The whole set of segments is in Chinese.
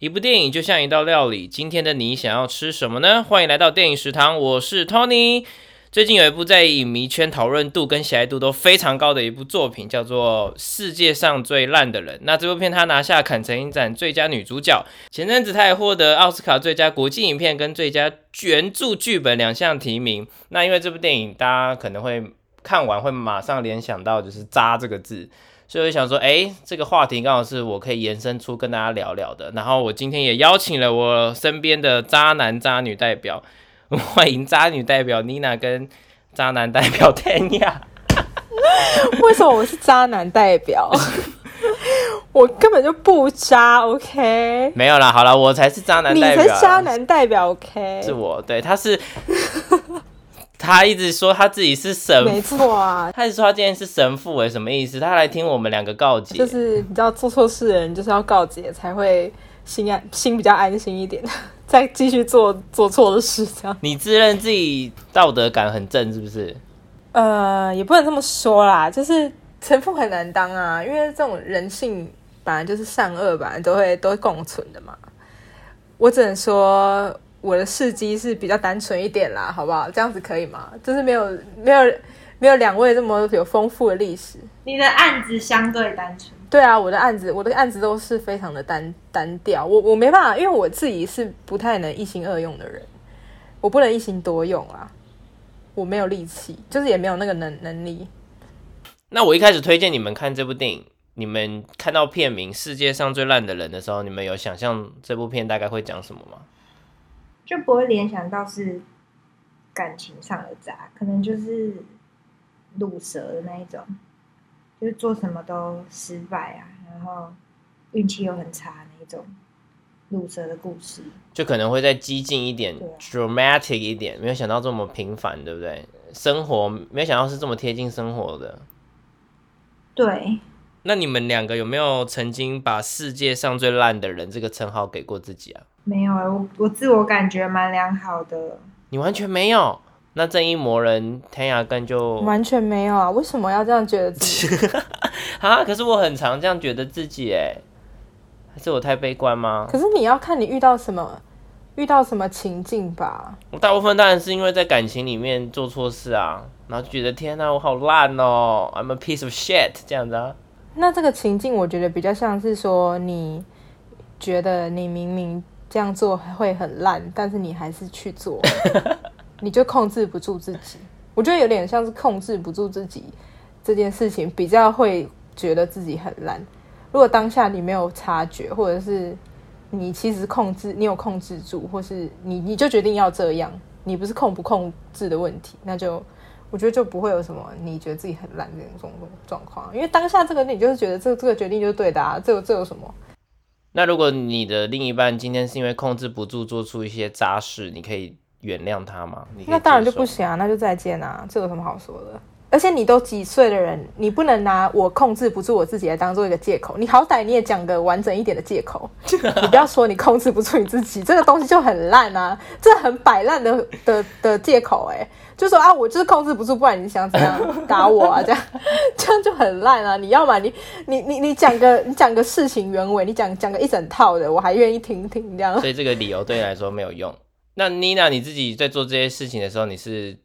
一部电影就像一道料理，今天的你想要吃什么呢？欢迎来到电影食堂，我是 Tony。最近有一部在影迷圈讨论度跟喜爱度都非常高的一部作品，叫做《世界上最烂的人》。那这部片它拿下坎城影展最佳女主角，前阵子它也获得奥斯卡最佳国际影片跟最佳原著剧本两项提名。那因为这部电影，大家可能会看完会马上联想到就是“渣”这个字。所以我想说，哎，这个话题刚好是我可以延伸出跟大家聊聊的。然后我今天也邀请了我身边的渣男渣女代表，欢迎渣女代表妮娜跟渣男代表 Tanya。为什么我是渣男代表？我根本就不渣，OK？没有啦，好了，我才是渣男你代表。才渣男代表，OK？是我，对，他是。他一直说他自己是神父，没错啊。他一直说他今天是神父，哎，什么意思？他来听我们两个告解，就是你知道做错事的人就是要告解才会心安心比较安心一点，再继续做做错的事这样。你自认自己道德感很正是不是？呃，也不能这么说啦，就是神父很难当啊，因为这种人性本来就是善恶，本来都会都会共存的嘛。我只能说。我的事迹是比较单纯一点啦，好不好？这样子可以吗？就是没有没有没有两位这么有丰富的历史。你的案子相对单纯。对啊，我的案子我的案子都是非常的单单调。我我没办法，因为我自己是不太能一心二用的人，我不能一心多用啊。我没有力气，就是也没有那个能能力。那我一开始推荐你们看这部电影，你们看到片名《世界上最烂的人》的时候，你们有想象这部片大概会讲什么吗？就不会联想到是感情上的渣，可能就是卤蛇的那一种，就是做什么都失败啊，然后运气又很差那一种卤蛇的故事，就可能会再激进一点，dramatic 一点，没有想到这么平凡，对不对？生活没有想到是这么贴近生活的，对。那你们两个有没有曾经把世界上最烂的人这个称号给过自己啊？没有啊，我我自我感觉蛮良好的。你完全没有？那正义魔人天涯根就完全没有啊？为什么要这样觉得自己？啊！可是我很常这样觉得自己哎，还是我太悲观吗？可是你要看你遇到什么，遇到什么情境吧。我大部分当然是因为在感情里面做错事啊，然后就觉得天哪，我好烂哦，I'm a piece of shit 这样子啊。那这个情境，我觉得比较像是说，你觉得你明明。这样做会很烂，但是你还是去做，你就控制不住自己。我觉得有点像是控制不住自己这件事情，比较会觉得自己很烂。如果当下你没有察觉，或者是你其实控制，你有控制住，或是你你就决定要这样，你不是控不控制的问题，那就我觉得就不会有什么你觉得自己很烂这种状况。因为当下这个你就是觉得这这个决定就是对的啊，这这有什么？那如果你的另一半今天是因为控制不住做出一些渣事，你可以原谅他吗？那当然就不行啊，那就再见啊，这有什么好说的？而且你都几岁的人，你不能拿我控制不住我自己来当做一个借口。你好歹你也讲个完整一点的借口，你不要说你控制不住你自己，这个东西就很烂啊，这很摆烂的的的借口哎。就说啊，我就是控制不住，不然你想怎样打我啊？这样 这样就很烂啊！你要嘛，你你你你讲个你讲个事情原委，你讲讲个一整套的，我还愿意听听这样。所以这个理由对你来说没有用。那妮娜，你自己在做这些事情的时候，你是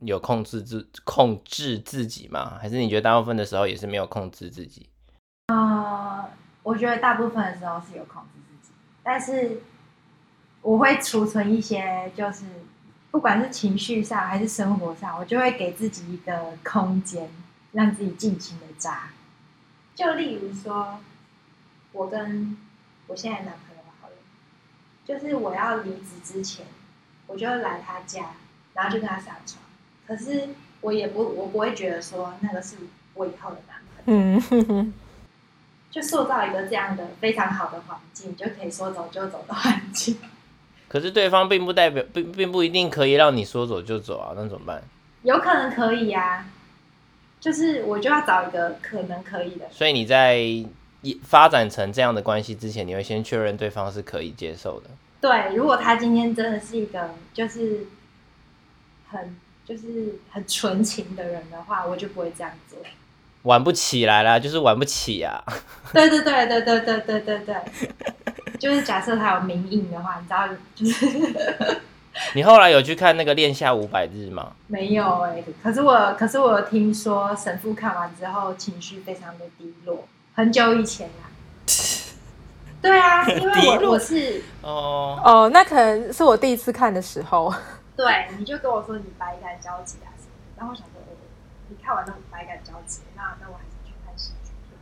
有控制自控制自己吗？还是你觉得大部分的时候也是没有控制自己？啊，我觉得大部分的时候是有控制自己，但是我会储存一些，就是。不管是情绪上还是生活上，我就会给自己一个空间，让自己尽情的渣。就例如说，我跟我现在男朋友好了，就是我要离职之前，我就来他家，然后就跟他上床。可是我也不，我不会觉得说那个是我以后的男朋友。嗯，就塑造一个这样的非常好的环境，就可以说走就走的环境。可是对方并不代表，并并不一定可以让你说走就走啊，那怎么办？有可能可以呀，就是我就要找一个可能可以的。所以你在发展成这样的关系之前，你会先确认对方是可以接受的。对，如果他今天真的是一个就是很就是很纯情的人的话，我就不会这样做。玩不起来啦，就是玩不起啊。对对对对对对对对对。就是假设他有名印的话，你知道，就是 你后来有去看那个《恋下五百日》吗？没有哎、可是我，可是我有听说神父看完之后情绪非常的低落，很久以前啦。对啊，因为我我是哦，哦，那可能是我第一次看的时候。对，你就跟我说你百感交集啊什么的，然后我想说，哦，你看完那种百感交集，那那我还是去看喜剧片。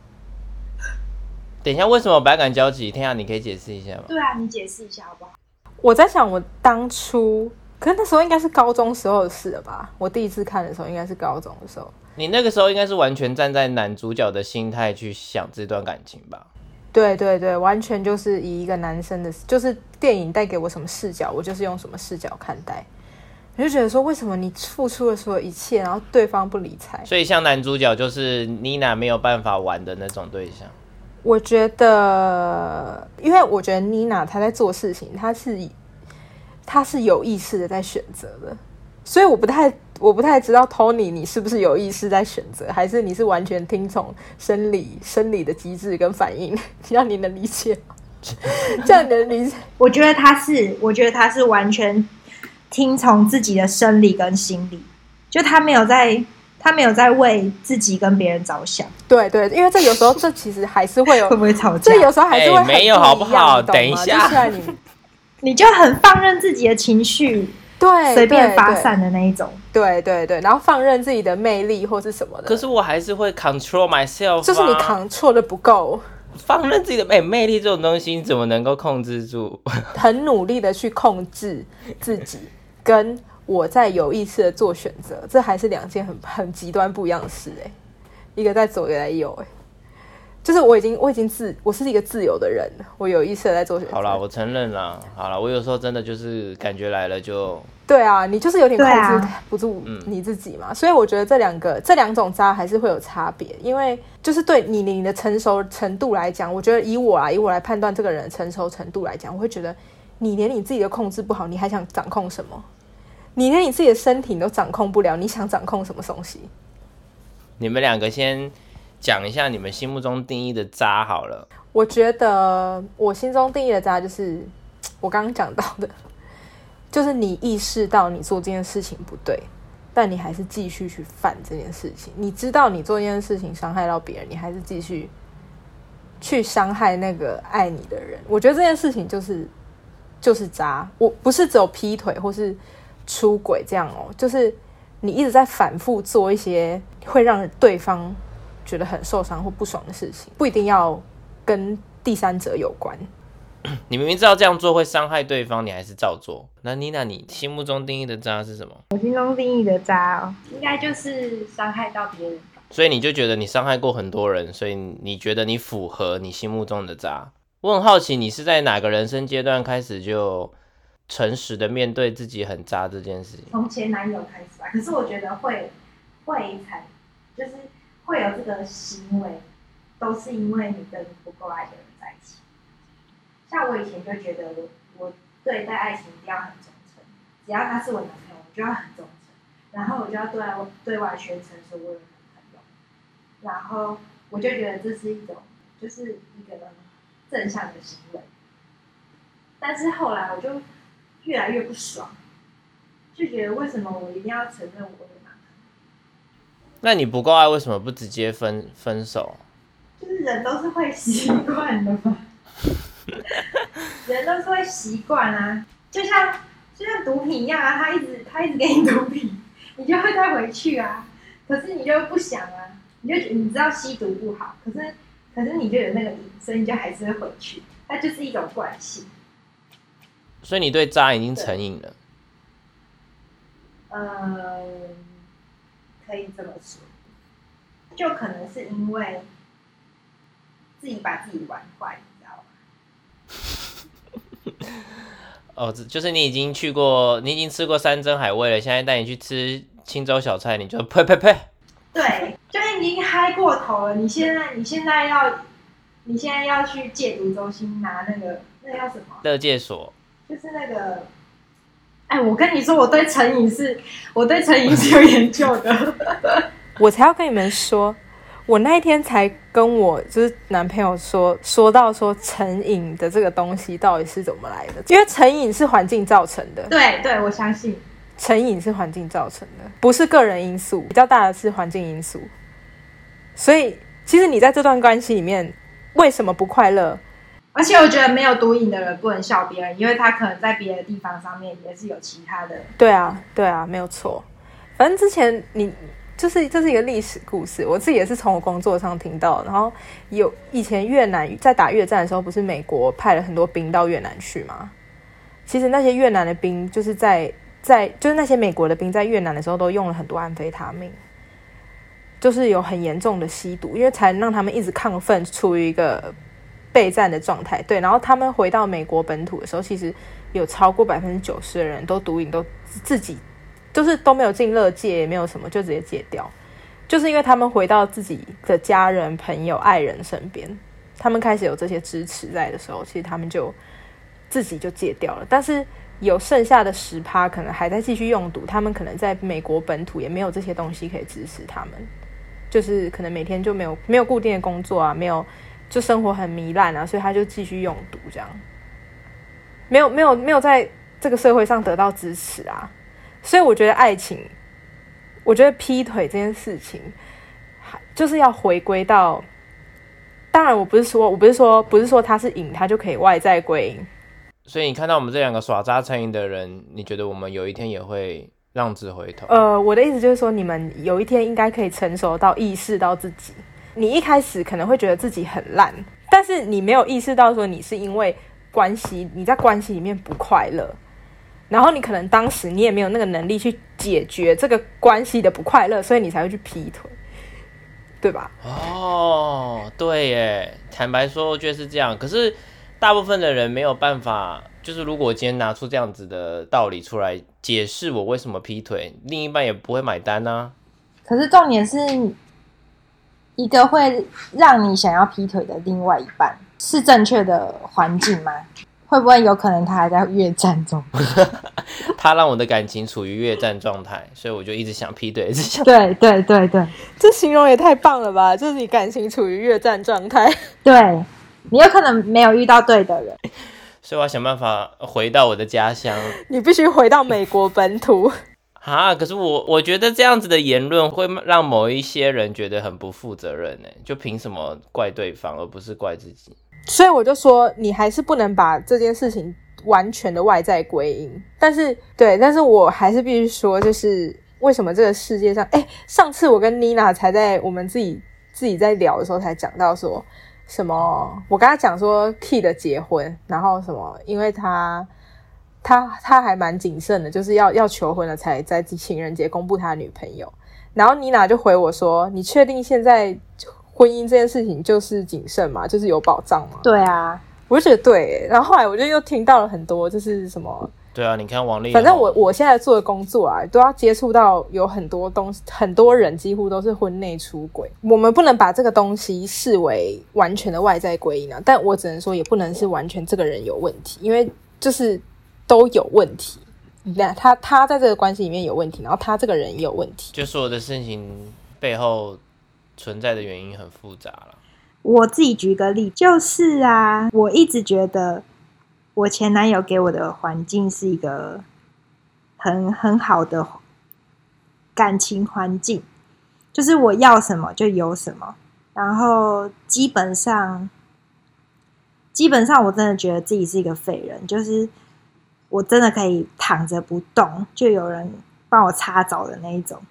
等一下，为什么百感交集？天啊，你可以解释一下吗？对啊，你解释一下好不好？我在想，我当初，可是那时候应该是高中时候的事了吧？我第一次看的时候应该是高中的时候。你那个时候应该是完全站在男主角的心态去想这段感情吧？对对对，完全就是以一个男生的，就是电影带给我什么视角，我就是用什么视角看待。我就觉得说，为什么你付出了所有一切，然后对方不理睬？所以像男主角就是妮娜没有办法玩的那种对象。我觉得，因为我觉得妮娜她在做事情，她是她是有意识的在选择的，所以我不太我不太知道 Tony 你是不是有意识在选择，还是你是完全听从生理生理的机制跟反应，让你能理解吗？这样你能理解？我觉得他是，我觉得他是完全听从自己的生理跟心理，就他没有在，他没有在为自己跟别人着想，对对，因为这有时候这其实还是会有 会，不会吵架这？有时候还是会没有好不好等一下就你你就很放任自己的情绪对随便发散的那一种。对对对，然后放任自己的魅力或是什么的，可是我还是会 control myself，、啊、就是你扛错的不够。放任自己的哎、魅力这种东西，你怎么能够控制住？很努力的去控制自己，跟我在有意识的做选择，这还是两件很很极端不一样的事哎、一个在左，一个在右哎、就是我已经我已经自我是一个自由的人，我有意识的在做选择。好啦，我承认啦。好啦，我有时候真的就是感觉来了就对啊，你就是有点控制不住嗯你自己嘛，所以我觉得这两个这两种渣还是会有差别，因为就是对你你的成熟程度来讲，我觉得以我啊以我来判断这个人的成熟程度来讲，我会觉得你连你自己都控制不好，你还想掌控什么？你连你自己的身体你都掌控不了，你想掌控什么东西？你们两个先讲一下你们心目中定义的渣好了。我觉得我心中定义的渣就是 我刚刚讲到的，就是你意识到你做这件事情不对，但你还是继续去犯这件事情。你知道你做这件事情伤害到别人，你还是继续去伤害那个爱你的人。我觉得这件事情就是就是渣。我不是只有劈腿或是出轨这样哦，就是你一直在反复做一些会让对方觉得很受伤或不爽的事情，不一定要跟第三者有关。你明明知道这样做会伤害对方，你还是照做。那妮娜，你心目中定义的渣是什么？我心中定义的渣哦，应该就是伤害到别人吧。所以你就觉得你伤害过很多人，所以你觉得你符合你心目中的渣。我很好奇，你是在哪个人生阶段开始就诚实的面对自己很渣这件事情？从前男友开始吧，可是我觉得会会才就是会有这个行为，都是因为你跟不够爱的人在一起。像我以前就觉得我我对待爱情一定要很忠诚，只要他是我男朋友，我就要很忠诚，然后我就要对外对外宣称说我有男朋友，然后我就觉得这是一种就是一个正向的行为。但是后来我就越来越不爽，就觉得为什么我一定要承认我有男朋那你不够爱，为什么不直接分分手？就是人都是会习惯的嘛，人都是会习惯啊，就像就像毒品一样啊，他一直他一直给你毒品，你就会再回去啊，可是你就不想啊，你就你知道吸毒不好，可是可是你就有那个瘾，所以你就还是会回去，它就是一种惯性。所以你对渣已经成瘾了。嗯，可以这么说，就可能是因为自己把自己玩坏，你知道吗？哦，这就是你已经去过，你已经吃过山珍海味了，现在带你去吃青州小菜，你就呸呸呸！对，就已经嗨过头了。你现在，你现在要，你现在要去戒毒中心拿那个，那个叫什么？乐戒所，就是那个。哎，我跟你说，我对成瘾是，我对成瘾是有研究的。我才要跟你们说，我那一天才跟我就是男朋友说说到说成瘾的这个东西到底是怎么来的，因为成瘾是环境造成的，对对，我相信。成瘾是环境造成的，不是个人因素，比较大的是环境因素。所以，其实你在这段关系里面，为什么不快乐？而且我觉得没有毒瘾的人不能笑别人，因为他可能在别的地方上面也是有其他的。对啊，对啊，没有错。反正之前你就是这是一个历史故事，我自己也是从我工作上听到。然后有以前越南在打越战的时候，不是美国派了很多兵到越南去吗？其实那些越南的兵就是在。在就是那些美国的兵在越南的时候都用了很多安非他命，就是有很严重的吸毒，因为才能让他们一直亢奋，处于一个备战的状态。对，然后他们回到美国本土的时候，其实有超过百分之九十的人都毒瘾，都自己就是都没有进乐戒，也没有什么，就直接戒掉。就是因为他们回到自己的家人、朋友、爱人身边，他们开始有这些支持在的时候，其实他们就自己就戒掉了。但是。有剩下的十趴可能还在继续用毒，他们可能在美国本土也没有这些东西可以支持他们，就是可能每天就没有没有固定的工作啊，没有就生活很糜烂啊，所以他就继续用毒这样，没有没有没有在这个社会上得到支持啊，所以我觉得爱情，我觉得劈腿这件事情，还就是要回归到，当然我不是说我不是说不是说他是瘾，他就可以外在归因。所以你看到我们这两个耍渣成瘾的人，你觉得我们有一天也会浪子回头？呃，我的意思就是说，你们有一天应该可以成熟到意识到自己，你一开始可能会觉得自己很烂，但是你没有意识到说你是因为关系你在关系里面不快乐，然后你可能当时你也没有那个能力去解决这个关系的不快乐，所以你才会去劈腿，对吧？哦，对耶，坦白说，我觉得是这样，可是。大部分的人没有办法，就是如果今天拿出这样子的道理出来解释我为什么劈腿，另一半也不会买单呢。可是重点是一个会让你想要劈腿的另外一半是正确的环境吗？会不会有可能他还在越战中？他让我的感情处于越战状态，所以我就一直想劈腿，一直想。对对对对，这形容也太棒了吧！就是你感情处于越战状态，对。你有可能没有遇到对的人，所以我要想办法回到我的家乡。你必须回到美国本土啊！可是我我觉得这样子的言论会让某一些人觉得很不负责任呢。就凭什么怪对方而不是怪自己？所以我就说，你还是不能把这件事情完全的外在归因。但是，对，但是我还是必须说，就是为什么这个世界上，哎，上次我跟妮娜才在我们自己自己在聊的时候才讲到说。什么？我跟他讲说，Key 的结婚，然后什么？因为他他他还蛮谨慎的，就是要要求婚了才在情人节公布他的女朋友。然后妮娜就回我说：“你确定现在婚姻这件事情就是谨慎吗？就是有保障吗？”对啊，我就觉得对。然后后来我就又听到了很多，就是什么。对啊，你看王力，反正我我现在做的工作啊，都要接触到有很多东西，很多人几乎都是婚内出轨。我们不能把这个东西视为完全的外在归因啊，但我只能说，也不能是完全这个人有问题，因为就是都有问题。那他他在这个关系里面有问题，然后他这个人也有问题，就所有的事情背后存在的原因很复杂了。我自己举个例，就是啊，我一直觉得。我前男友给我的环境是一个很很好的感情环境，就是我要什么就有什么，然后基本上基本上我真的觉得自己是一个废人，就是我真的可以躺着不动，就有人帮我擦澡的那一种，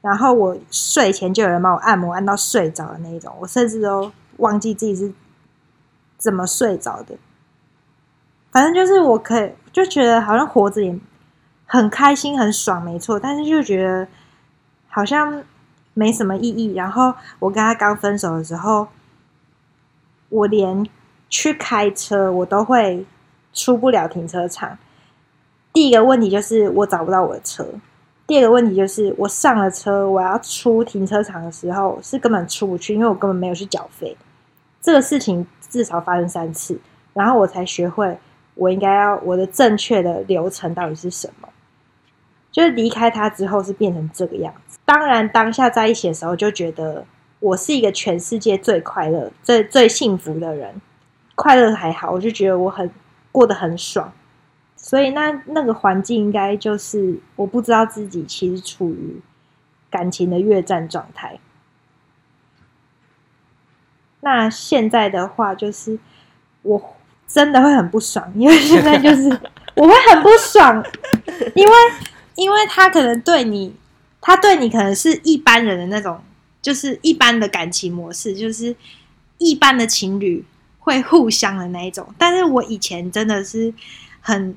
然后我睡前就有人帮我按摩按到睡着的那一种，我甚至都忘记自己是怎么睡着的。反正就是我可以就觉得好像活着也很开心很爽，没错。但是就觉得好像没什么意义。然后我跟他刚分手的时候，我连去开车我都会出不了停车场。第一个问题就是我找不到我的车，第二个问题就是我上了车，我要出停车场的时候是根本出不去，因为我根本没有去缴费。这个事情至少发生三次，然后我才学会。我应该要我的正确的流程到底是什么？就是离开他之后是变成这个样子。当然，当下在一起的时候就觉得我是一个全世界最快乐、最最幸福的人，快乐还好，我就觉得我很过得很爽。所以那那个环境应该就是我不知道自己其实处于感情的越战状态。那现在的话，就是我真的会很不爽，因为现在就是我会很不爽，因为因为他可能对你，他对你可能是一般人的那种，就是一般的感情模式，就是一般的情侣会互相的那一种。但是我以前真的是很。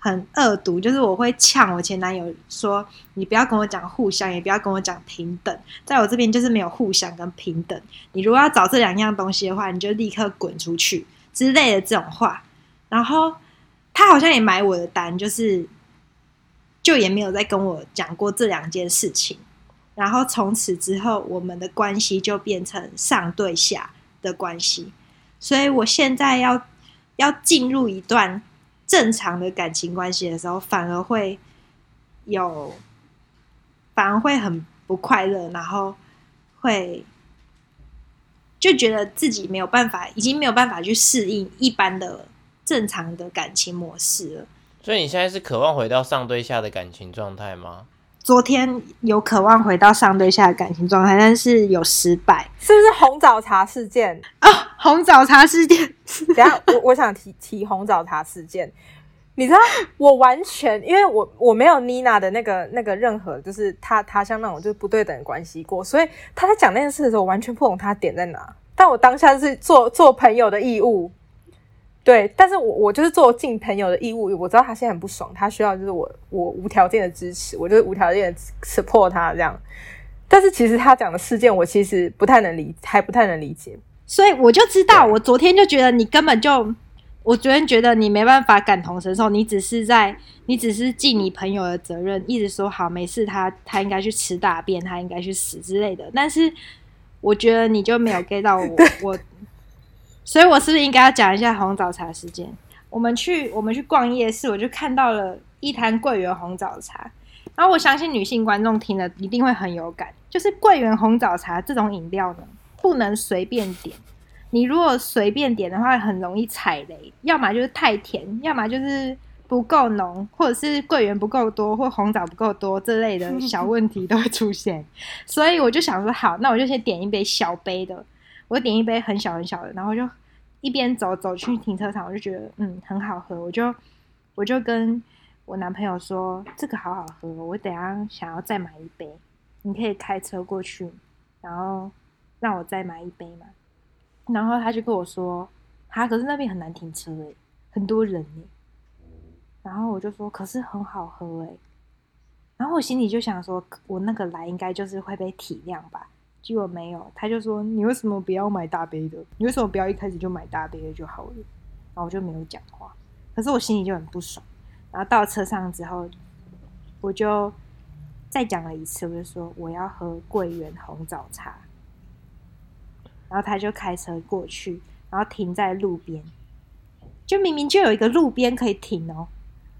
很恶毒，就是我会呛我前男友说：“你不要跟我讲互相，也不要跟我讲平等，在我这边就是没有互相跟平等。你如果要找这两样东西的话，你就立刻滚出去之类的这种话。”然后他好像也买我的单，就是就也没有再跟我讲过这两件事情。然后从此之后，我们的关系就变成上对下的关系。所以我现在要要进入一段。正常的感情关系的时候，反而会有，反而会很不快乐，然后会就觉得自己没有办法，已经没有办法去适应一般的正常的感情模式了。所以你现在是渴望回到上对下的感情状态吗？昨天有渴望回到上对下的感情状态，但是有失败，是不是红枣茶事件啊？红枣茶事件。等下，我我想提提红枣茶事件。你知道，我完全因为我我没有妮娜的那个那个任何，就是他他像那种就是不对等的关系过，所以他在讲那件事的时候，完全不懂他点在哪。但我当下是做做朋友的义务，对，但是我我就是做尽朋友的义务。我知道他现在很不爽，他需要就是我我无条件的支持，我就是无条件的 support 他这样。但是其实他讲的事件，我其实不太能理，还不太能理解。所以我就知道，我昨天就觉得你根本就。我昨天觉得你没办法感同身受，你只是在，你只是尽你朋友的责任，一直说好没事，他他应该去吃大便，他应该去死之类的。但是我觉得你就没有 get 到我，我，所以我是不是应该要讲一下红枣茶时间？我们去我们去逛夜市，我就看到了一坛桂圆红枣茶，然后我相信女性观众听了一定会很有感，就是桂圆红枣茶这种饮料呢，不能随便点。你如果随便点的话，很容易踩雷，要么就是太甜，要么就是不够浓，或者是桂圆不够多，或红枣不够多这类的小问题都会出现。所以我就想说，好，那我就先点一杯小杯的，我点一杯很小很小的，然后就一边走走去停车场，我就觉得嗯很好喝，我就我就跟我男朋友说，这个好好喝，我等下想要再买一杯，你可以开车过去，然后让我再买一杯嘛。然后他就跟我说：“他可是那边很难停车诶，很多人诶。”然后我就说：“可是很好喝诶。”然后我心里就想说：“我那个来应该就是会被体谅吧？”结果没有，他就说：“你为什么不要买大杯的？你为什么不要一开始就买大杯的就好了？”然后我就没有讲话，可是我心里就很不爽。然后到车上之后，我就再讲了一次，我就说：“我要喝桂圆红枣茶。”然后他就开车过去，然后停在路边，就明明就有一个路边可以停哦，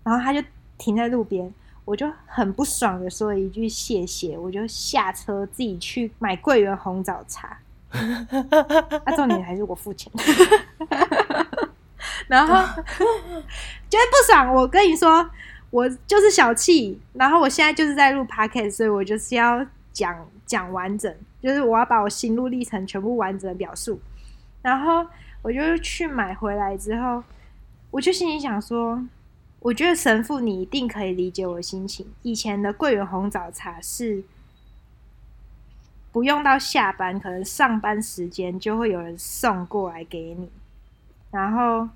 然后他就停在路边，我就很不爽的说了一句谢谢，我就下车自己去买桂圆红枣茶，那重点还是我付钱，然后觉得不爽，我跟你说，我就是小气，然后我现在就是在录 p o c a s t 所以我就是要讲讲完整。就是我要把我心路历程全部完整的表述，然后我就去买回来之后，我就心里想说，我觉得神父你一定可以理解我的心情。以前的桂圆红枣茶是不用到下班，可能上班时间就会有人送过来给你，然后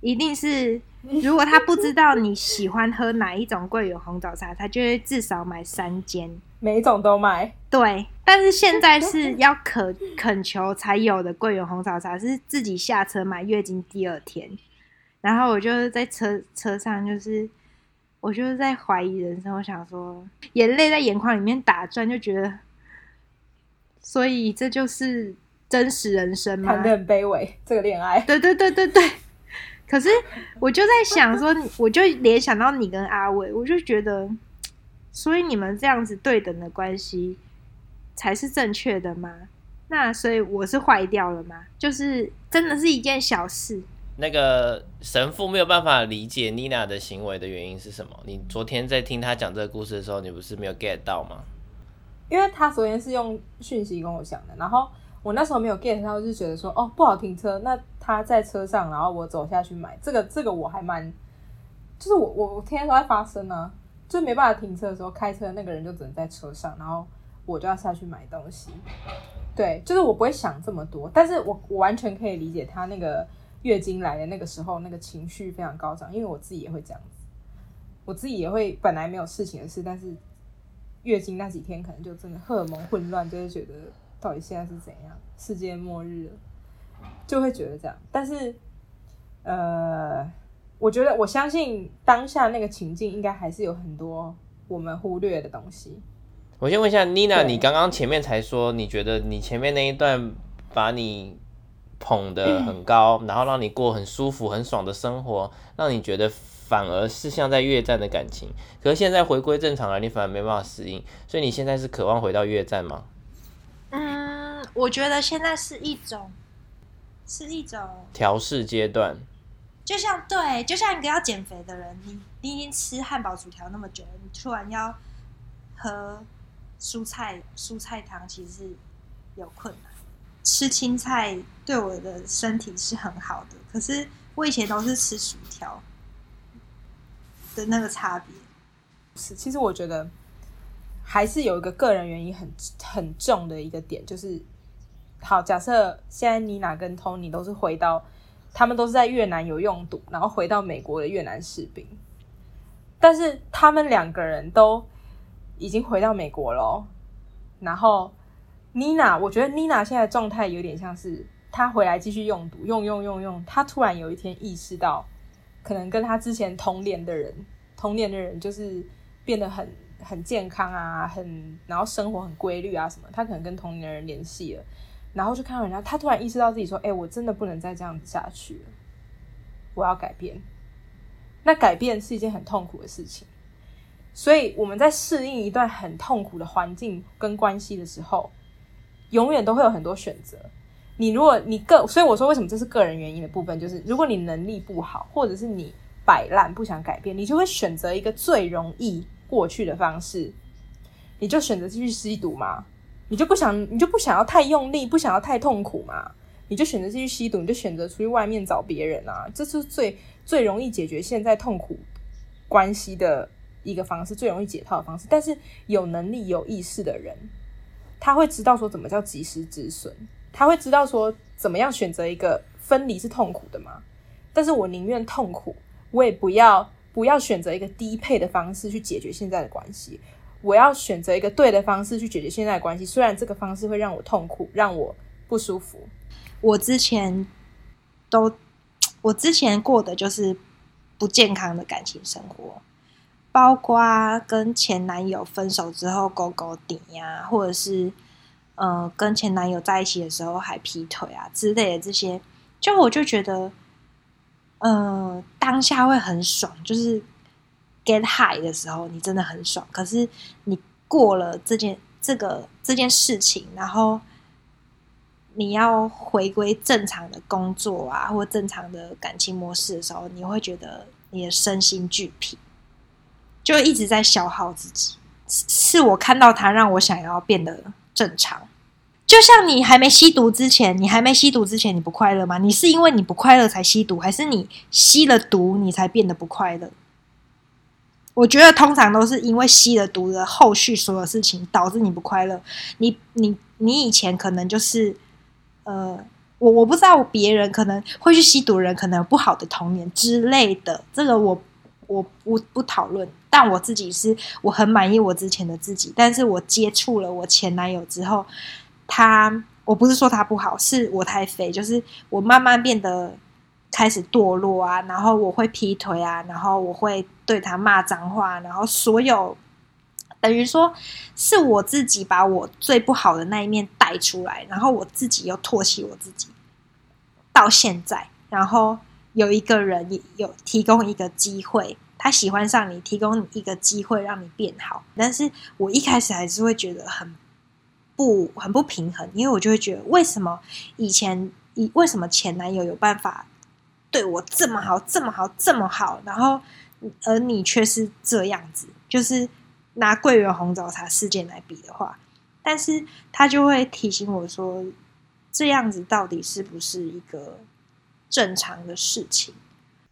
一定是 如果他不知道你喜欢喝哪一种桂圆红枣茶，他就会至少买三间。每一种都买，对，但是现在是要渴 恳求才有的桂圆红枣茶，是自己下车买月经第二天，然后我就在车车上，就是我就是在怀疑人生，我想说眼泪在眼眶里面打转，就觉得，所以这就是真实人生吗？谈的很卑微，这个恋爱，对对对对对。可是我就在想说，我就联想到你跟阿伟，我就觉得。所以你们这样子对等的关系才是正确的吗？那所以我是坏掉了吗？就是真的是一件小事。那个神父没有办法理解妮娜的行为的原因是什么？你昨天在听他讲这个故事的时候，你不是没有 get 到吗？因为他昨天是用讯息跟我讲的，然后我那时候没有 get 到，就觉得说哦不好停车，那他在车上，然后我走下去买这个，这个我还蛮，就是我我我天天都在发生呢，就没办法停车的时候，开车的那个人就只能在车上，然后我就要下去买东西。对，就是我不会想这么多，但是我我完全可以理解他那个。月经来的那个时候，那个情绪非常高涨，因为我自己也会这样子，我自己也会本来没有事情的事，但是月经那几天可能就真的荷尔蒙混乱，就会觉得到底现在是怎样，世界末日了，就会觉得这样。但是，呃，我觉得我相信当下那个情境应该还是有很多我们忽略的东西。我先问一下妮娜，你刚刚前面才说你觉得你前面那一段把你。捧得很高，然后让你过很舒服、很爽的生活，让你觉得反而是像在越战的感情。可是现在回归正常了，你反而没办法适应，所以你现在是渴望回到越战吗？嗯，我觉得现在是一种，是一种调试阶段。就像对，就像一个要减肥的人，你你已经吃汉堡、薯条那么久了，你突然要喝蔬菜蔬菜汤，其实是有困难。吃青菜对我的身体是很好的，可是我以前都是吃薯条的那个差别。是，其实我觉得还是有一个个人原因很很重的一个点，就是好，假设现在妮娜跟 Tony 都是回到，他们都是在越南有用毒，然后回到美国的越南士兵，但是他们两个人都已经回到美国了，然后。妮娜，我觉得妮娜现在状态有点像是她回来继续用毒，用用用用，她突然有一天意识到，可能跟她之前同年的人，同年的人就是变得很很健康啊，很然后生活很规律啊什么，她可能跟同年的人联系了，然后就看到人家，她突然意识到自己说，哎，我真的不能再这样子下去了，我要改变。那改变是一件很痛苦的事情，所以我们在适应一段很痛苦的环境跟关系的时候。永远都会有很多选择。你如果你个，所以我说为什么这是个人原因的部分，就是如果你能力不好，或者是你摆烂不想改变，你就会选择一个最容易过去的方式，你就选择继续吸毒嘛？你就不想，你就不想要太用力，不想要太痛苦嘛？你就选择继续吸毒，你就选择出去外面找别人啊？这是最最容易解决现在痛苦关系的一个方式，最容易解套的方式。但是有能力、有意识的人。他会知道说怎么叫及时止损，他会知道说怎么样选择一个分离是痛苦的吗？但是我宁愿痛苦，我也不要不要选择一个低配的方式去解决现在的关系。我要选择一个对的方式去解决现在的关系，虽然这个方式会让我痛苦，让我不舒服。我之前都，我之前过的就是不健康的感情生活。包括跟前男友分手之后勾勾顶呀，或者是呃跟前男友在一起的时候还劈腿啊之类的这些，就我就觉得，呃当下会很爽，就是 get high 的时候你真的很爽。可是你过了这件这个这件事情，然后你要回归正常的工作啊，或正常的感情模式的时候，你会觉得你的身心俱疲。就一直在消耗自己，是我看到他让我想要变得正常。就像你还没吸毒之前，你还没吸毒之前你不快乐吗？你是因为你不快乐才吸毒，还是你吸了毒你才变得不快乐？我觉得通常都是因为吸了毒的后续所有事情导致你不快乐。你你你以前可能就是呃，我我不知道别人可能会去吸毒人可能有不好的童年之类的，这个我。我不不讨论，但我自己是我很满意我之前的自己。但是我接触了我前男友之后，他我不是说他不好，是我太肥，就是我慢慢变得开始堕落啊，然后我会劈腿啊，然后我会对他骂脏话，然后所有等于说是我自己把我最不好的那一面带出来，然后我自己又唾弃我自己，到现在，然后。有一个人有提供一个机会，他喜欢上你，提供你一个机会让你变好。但是我一开始还是会觉得很不很不平衡，因为我就会觉得，为什么以前以为什么前男友有办法对我这么好，这么好，这么好，然后而你却是这样子，就是拿桂圆红枣茶事件来比的话，但是他就会提醒我说，这样子到底是不是一个正常的事情？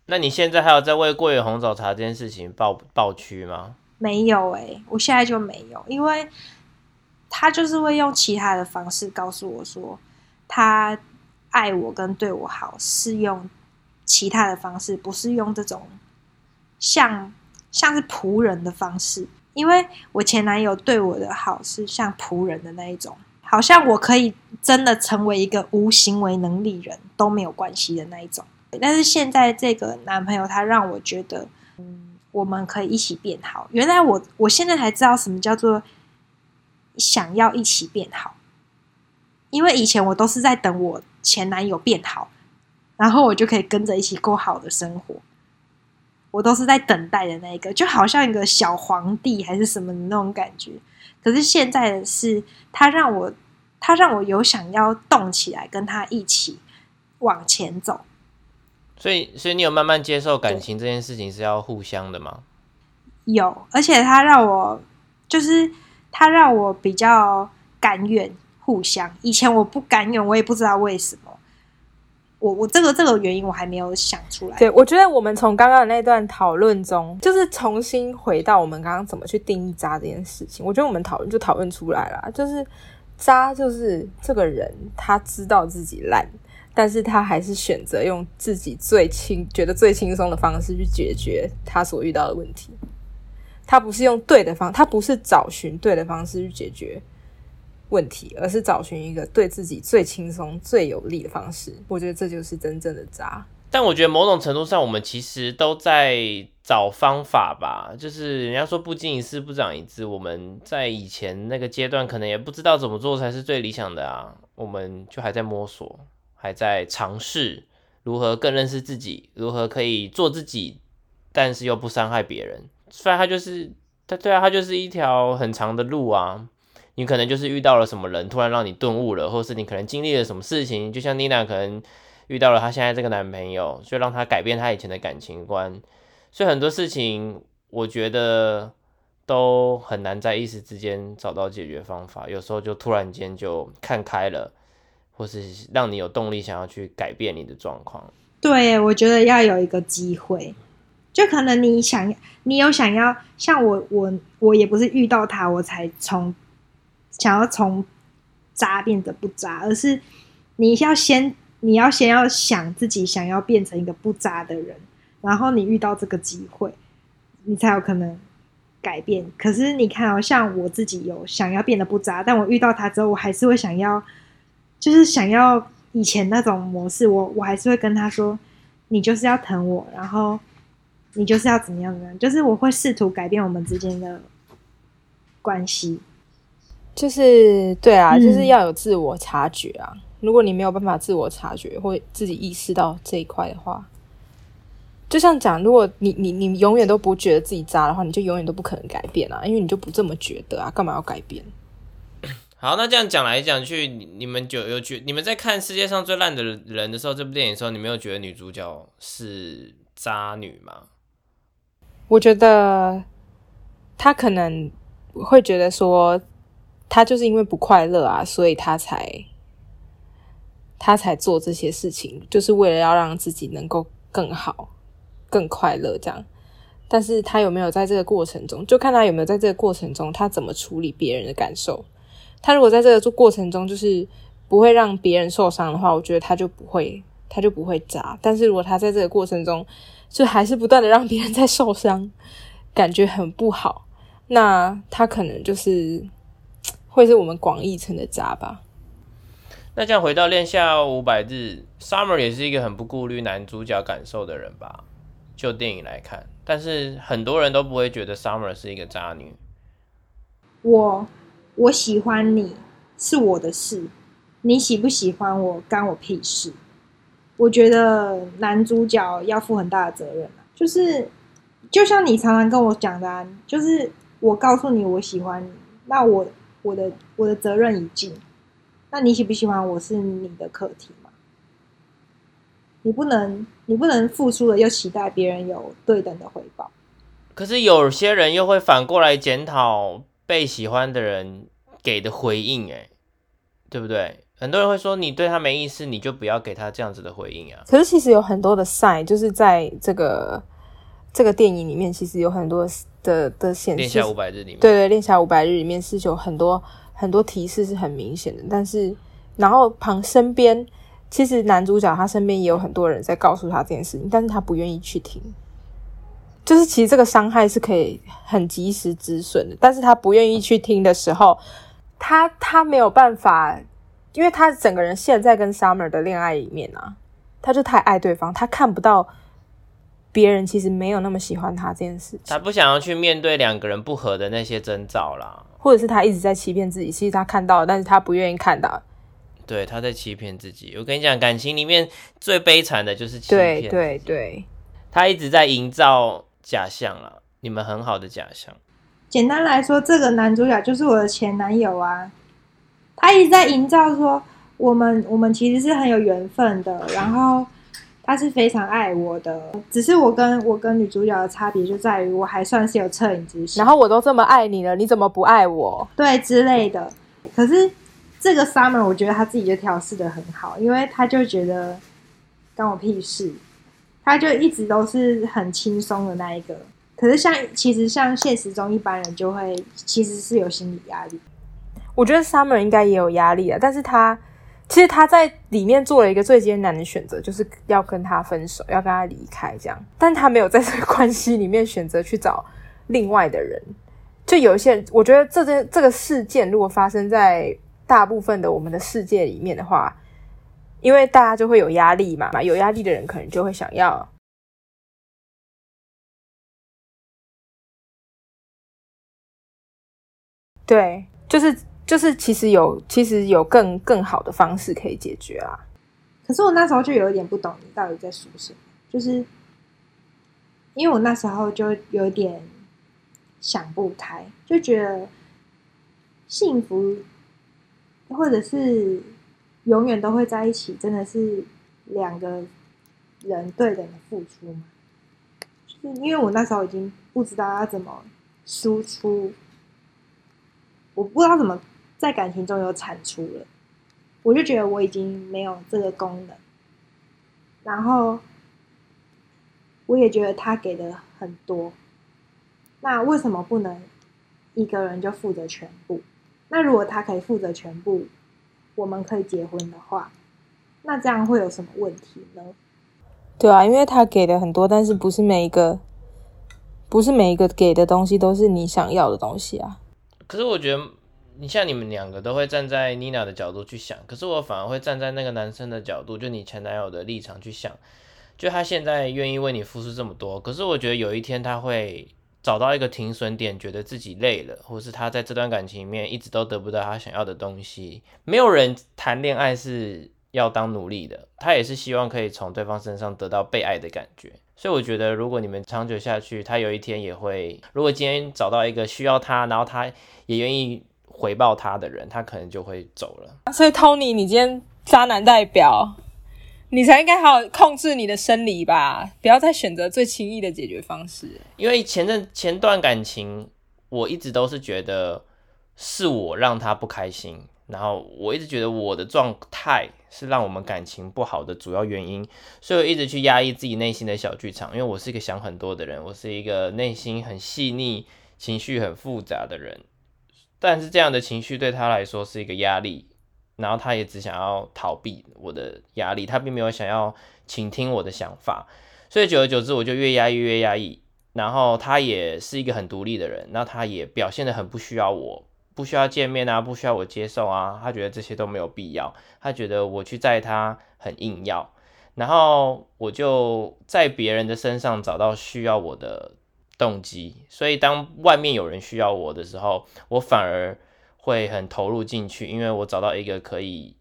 那你现在还有在为桂圆红枣茶这件事情抱抱屈吗？没有诶、我现在就没有，因为他就是会用其他的方式告诉我说，他爱我跟对我好是用其他的方式，不是用这种像像是仆人的方式。因为我前男友对我的好是像仆人的那一种，好像我可以真的成为一个无行为能力人都没有关系的那一种。但是现在这个男朋友他让我觉得，嗯，我们可以一起变好。原来我我现在才知道什么叫做想要一起变好，因为以前我都是在等我前男友变好，然后我就可以跟着一起过好的生活。我都是在等待的那一个，就好像一个小皇帝还是什么的那种感觉。可是现在的是，他让我，他让我有想要动起来，跟他一起往前走。所以，所以你有慢慢接受感情这件事情是要互相的吗？有，而且他让我，就是他让我比较甘愿互相。以前我不甘愿，我也不知道为什么。我我这个这个原因我还没有想出来。对，我觉得我们从刚刚的那段讨论中，就是重新回到我们刚刚怎么去定义渣这件事情。我觉得我们讨论就讨论出来了，就是渣就是这个人他知道自己烂，但是他还是选择用自己最轻觉得最轻松的方式去解决他所遇到的问题。他不是用对的方，他不是找寻对的方式去解决问题，而是找寻一个对自己最轻松、最有利的方式。我觉得这就是真正的渣。但我觉得某种程度上，我们其实都在找方法吧。就是人家说不经一事不长一智，我们在以前那个阶段，可能也不知道怎么做才是最理想的啊。我们就还在摸索，还在尝试如何更认识自己，如何可以做自己，但是又不伤害别人。虽然它就是它，对啊，它就是一条很长的路啊。你可能就是遇到了什么人，突然让你顿悟了，或是你可能经历了什么事情，就像妮娜可能遇到了她现在这个男朋友，就让她改变她以前的感情观。所以很多事情，我觉得都很难在一时之间找到解决方法。有时候就突然间就看开了，或是让你有动力想要去改变你的状况。对，我觉得要有一个机会，就可能你想，你有想要像我，我我也不是遇到他我才从想要从渣变得不渣，而是你要先你要先要想自己想要变成一个不渣的人，然后你遇到这个机会，你才有可能改变。可是你看哦，像我自己有想要变得不渣，但我遇到他之后，我还是会想要，就是想要以前那种模式，我我还是会跟他说，你就是要疼我，然后你就是要怎么样怎么样，就是我会试图改变我们之间的关系。就是对啊，嗯就是要有自我察觉啊。如果你没有办法自我察觉或自己意识到这一块的话，就像讲，如果你你你永远都不觉得自己渣的话，你就永远都不可能改变啊，因为你就不这么觉得啊，干嘛要改变？好，那这样讲来讲去，你你们就有觉，你们在看世界上最烂的人的时候，这部电影的时候，你没有觉得女主角是渣女吗？我觉得她可能会觉得说，他就是因为不快乐啊，所以他才他才做这些事情，就是为了要让自己能够更好、更快乐这样。但是他有没有在这个过程中，就看他有没有在这个过程中，他怎么处理别人的感受。他如果在这个过程中，就是不会让别人受伤的话，我觉得他就不会，他就不会渣。但是如果他在这个过程中，就还是不断的让别人在受伤，感觉很不好，那他可能就是会是我们广义层的渣吧。那这样回到恋夏五百日，Summer 也是一个很不顾虑男主角感受的人吧？就电影来看，但是很多人都不会觉得 Summer 是一个渣女。我我喜欢你是我的事，你喜不喜欢我干我屁事。我觉得男主角要负很大的责任啊，就是就像你常常跟我讲的、啊，就是我告诉你我喜欢你，那我我的我的责任已尽，那你喜不喜欢我是你的课题嘛？你不能你不能付出了又期待别人有对等的回报。可是有些人又会反过来检讨被喜欢的人给的回应，哎，对不对？很多人会说你对他没意思，你就不要给他这样子的回应啊。可是其实有很多的 sign，就是在这个这个电影里面，其实有很多的的显示恋下五百日里面，对对，恋下五百日里面是有很多很多提示是很明显的，但是然后旁身边其实男主角他身边也有很多人在告诉他这件事情，但是他不愿意去听。就是其实这个伤害是可以很及时止损的，但是他不愿意去听的时候，他他没有办法，因为他整个人现在跟 Summer 的恋爱里面啊，他就太爱对方，他看不到别人其实没有那么喜欢他这件事情。他不想要去面对两个人不和的那些征兆啦。或者是他一直在欺骗自己，其实他看到了，但是他不愿意看到。对，他在欺骗自己。我跟你讲，感情里面最悲惨的就是欺对骗。对对，他一直在营造假象啦，你们很好的假象。简单来说，这个男主角就是我的前男友啊。他一直在营造说，我们我们其实是很有缘分的，然后他是非常爱我的。只是我跟我跟女主角的差别就在于，我还算是有恻隐之心，然后我都这么爱你了，你怎么不爱我？对之类的。可是这个 Summer，我觉得他自己就调试的很好，因为他就觉得关我屁事，他就一直都是很轻松的那一个。可是像其实像现实中一般人就会其实是有心理压力。我觉得 Summer 应该也有压力啊，但是他其实他在里面做了一个最艰难的选择，就是要跟他分手，要跟他离开这样。但他没有在这个关系里面选择去找另外的人。就有一些，我觉得这件这个事件如果发生在大部分的我们的世界里面的话，因为大家就会有压力嘛，有压力的人可能就会想要。对，就是就是，其实有其实有更更好的方式可以解决啊。可是我那时候就有一点不懂你到底在说什么，就是因为我那时候就有点想不开，就觉得幸福或者是永远都会在一起，真的是两个人对等的付出吗？就是因为我那时候已经不知道要怎么输出。我不知道怎么在感情中有产出了，我就觉得我已经没有这个功能。然后我也觉得他给的很多，那为什么不能一个人就负责全部？那如果他可以负责全部，我们可以结婚的话，那这样会有什么问题呢？对啊，因为他给的很多，但是不是每一个，不是每一个给的东西都是你想要的东西啊。可是我觉得，你像你们两个都会站在妮娜的角度去想，可是我反而会站在那个男生的角度，就你前男友的立场去想。就他现在愿意为你付出这么多，可是我觉得有一天他会找到一个停损点，觉得自己累了，或是他在这段感情里面一直都得不到他想要的东西。没有人谈恋爱是要当奴隶的，他也是希望可以从对方身上得到被爱的感觉。所以我觉得，如果你们长久下去，他有一天也会，如果今天找到一个需要他，然后他也愿意回报他的人，他可能就会走了。所以 Tony，你今天渣男代表，你才应该好好控制你的生理吧，不要再选择最轻易的解决方式。因为前阵前段感情，我一直都是觉得是我让他不开心，然后我一直觉得我的状态是让我们感情不好的主要原因，所以我一直去压抑自己内心的小剧场。因为我是一个想很多的人，我是一个内心很细腻、情绪很复杂的人。但是这样的情绪对他来说是一个压力，然后他也只想要逃避我的压力，他并没有想要倾听我的想法。所以久而久之，我就越压抑越压抑。然后他也是一个很独立的人，那他也表现得很不需要我，不需要见面啊，不需要我接受啊，他觉得这些都没有必要，他觉得我去载他很硬要，然后我就在别人的身上找到需要我的动机，所以当外面有人需要我的时候，我反而会很投入进去，因为我找到一个可以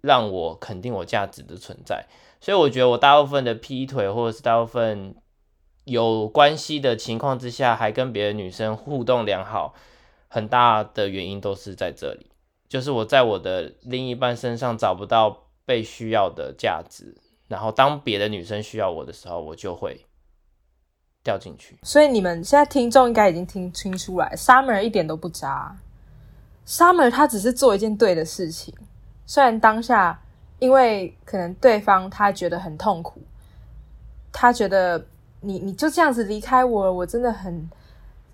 让我肯定我价值的存在。所以我觉得我大部分的劈腿，或者是大部分有关系的情况之下，还跟别的女生互动良好，很大的原因都是在这里，就是我在我的另一半身上找不到被需要的价值，然后当别的女生需要我的时候，我就会掉进去。所以你们现在听众应该已经听听出来，Summer 一点都不渣。Summer 他只是做一件对的事情，虽然当下因为可能对方他觉得很痛苦，他觉得你你就这样子离开我，我真的很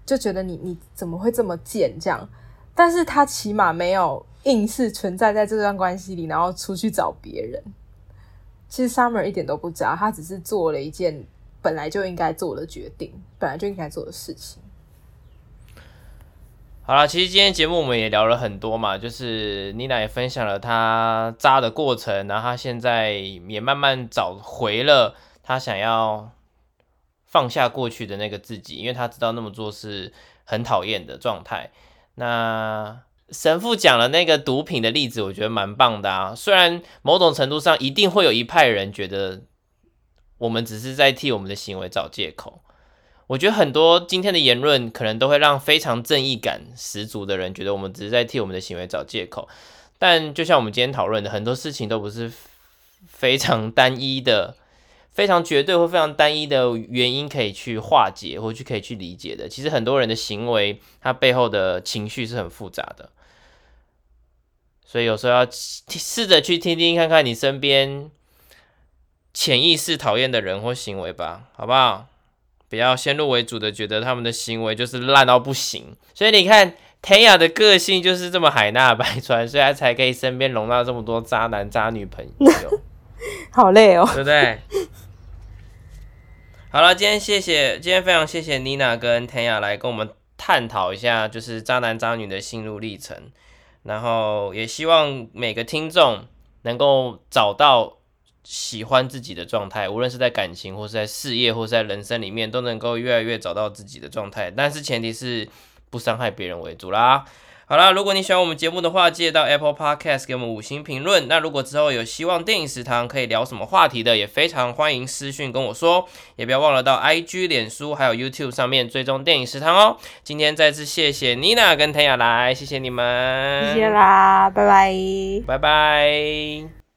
就觉得你你怎么会这么贱这样，但是他起码没有硬是存在在这段关系里，然后出去找别人。其实 Summer 一点都不渣，他只是做了一件本来就应该做的决定，本来就应该做的事情。好了，其实今天节目我们也聊了很多嘛，就是妮娜也分享了她渣的过程，然后她现在也慢慢找回了她想要放下过去的那个自己，因为她知道那么做是很讨厌的状态。那神父讲了那个毒品的例子，我觉得蛮棒的啊。虽然某种程度上一定会有一派人觉得我们只是在替我们的行为找借口。我觉得很多今天的言论可能都会让非常正义感十足的人觉得我们只是在替我们的行为找借口，但就像我们今天讨论的，很多事情都不是非常单一的、非常绝对或非常单一的原因可以去化解或去可以去理解的。其实很多人的行为，他背后的情绪是很复杂的，所以有时候要试着去听听看看你身边潜意识讨厌的人或行为吧，好不好？不要先入为主的觉得他们的行为就是烂到不行，所以你看田雅的个性就是这么海纳百川，所以他才可以身边容纳这么多渣男渣女朋友，好累哦，对不对？好了，今天谢谢，今天非常谢谢妮娜跟田雅来跟我们探讨一下，就是渣男渣女的心路历程，然后也希望每个听众能够找到。喜欢自己的状态，无论是在感情，或是在事业，或是在人生里面，都能够越来越找到自己的状态。但是前提是不伤害别人为主啦。好啦，如果你喜欢我们节目的话，记得到 Apple Podcast 给我们五星评论。那如果之后有希望电影食堂可以聊什么话题的，也非常欢迎私讯跟我说。也不要忘了到 IG、脸书还有 YouTube 上面追踪电影食堂哦。今天再次谢谢 Nina 跟谭雅来，谢谢你们，谢谢啦，拜拜，拜拜。